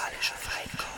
musikalische Feinkopf.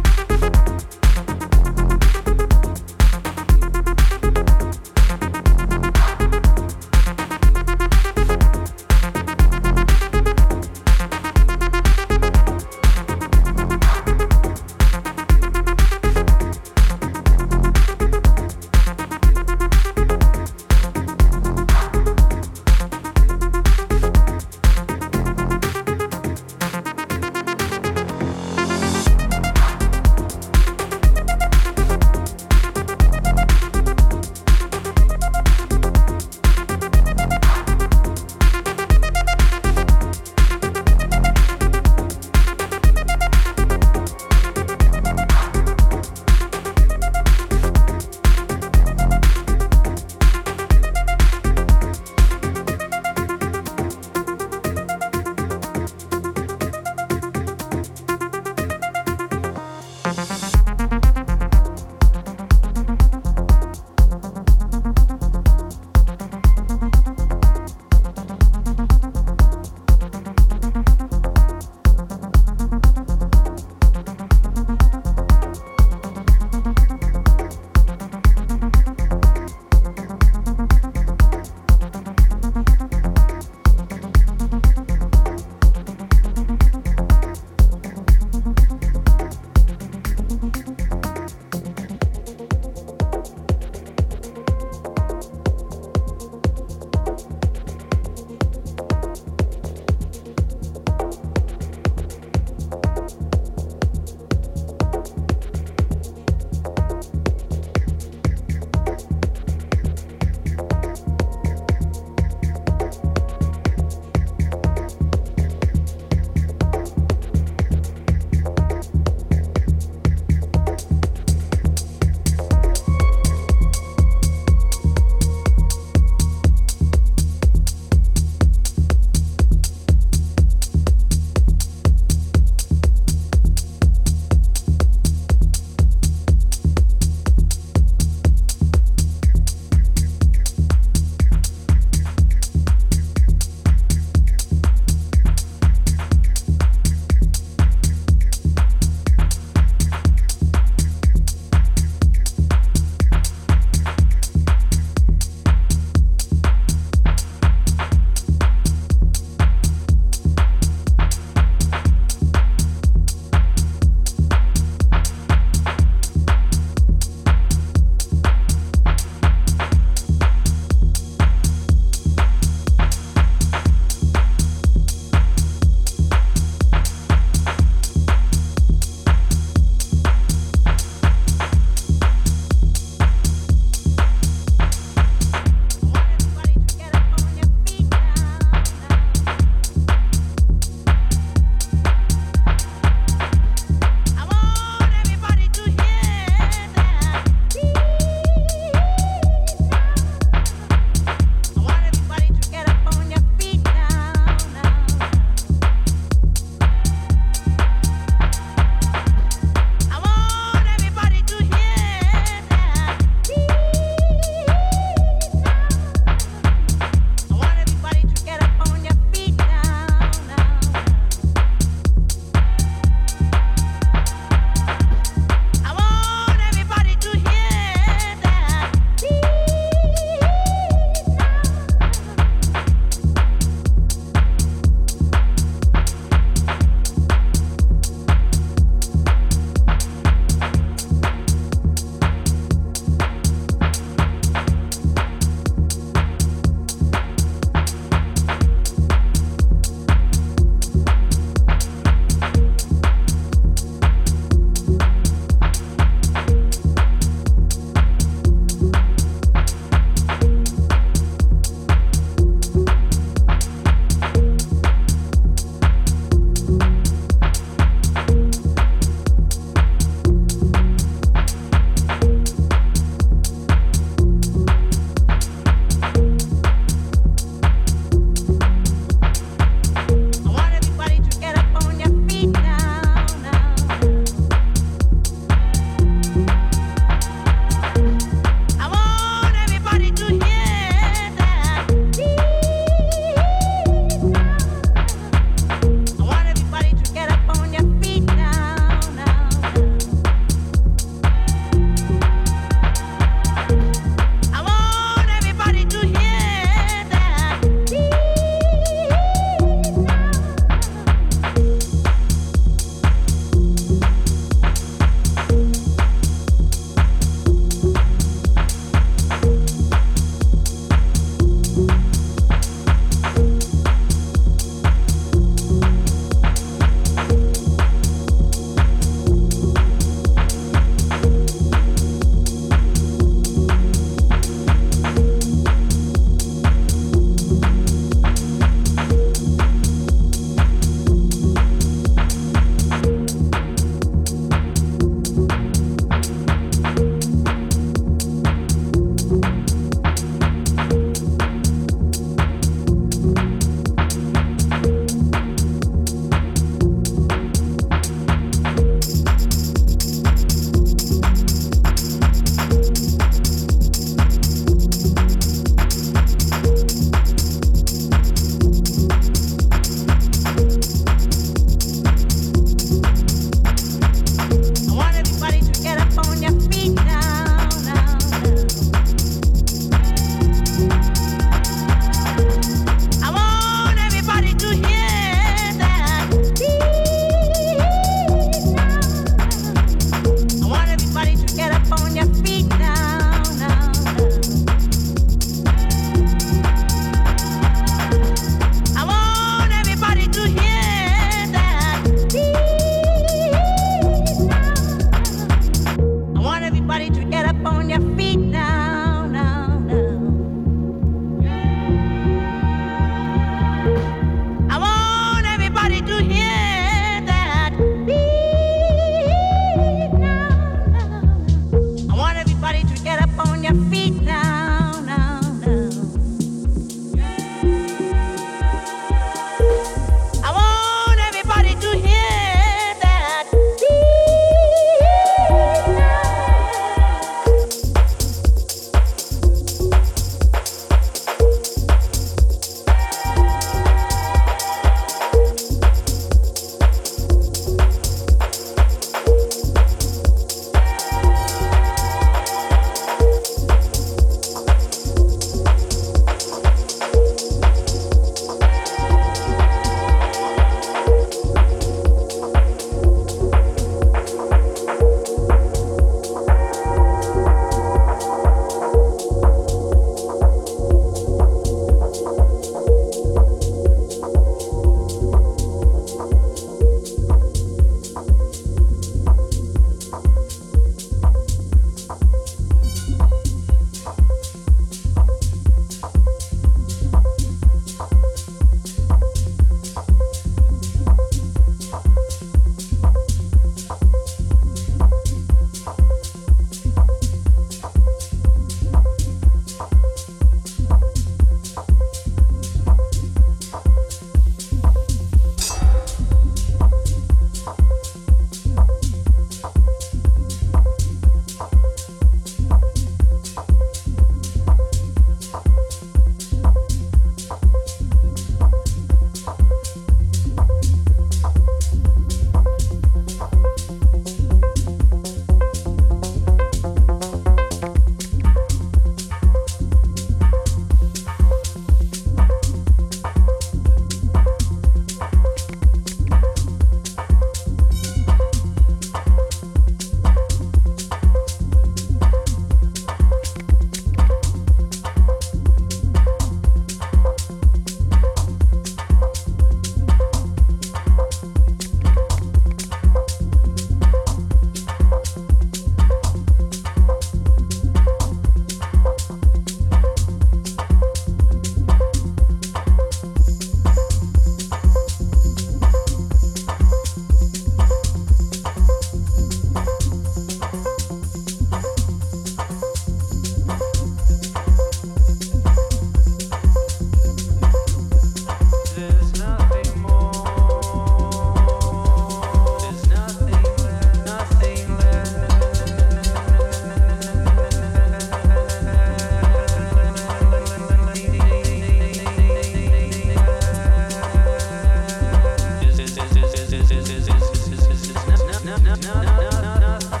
na na na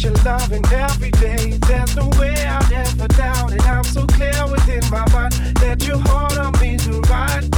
Got your loving every day. There's no way I'd ever doubt it. I'm so clear within my mind that you hold on me to ride.